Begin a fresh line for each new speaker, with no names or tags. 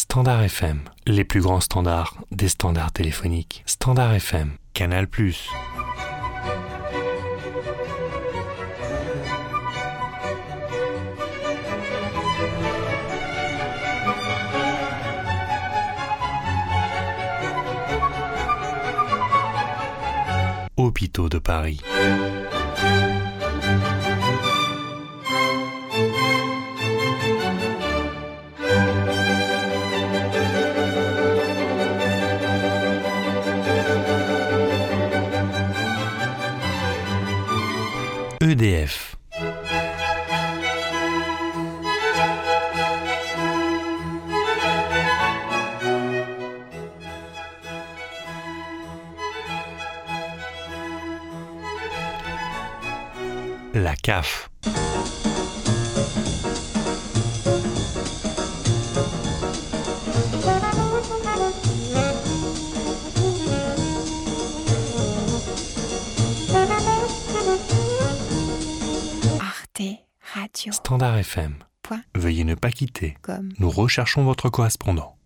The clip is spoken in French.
Standard FM, les plus grands standards des standards téléphoniques. Standard FM, Canal+. Hôpitaux de Paris. EDF. La CAF.
Radio.
Standard FM.
Point.
Veuillez ne pas quitter.
Comme.
Nous recherchons votre correspondant.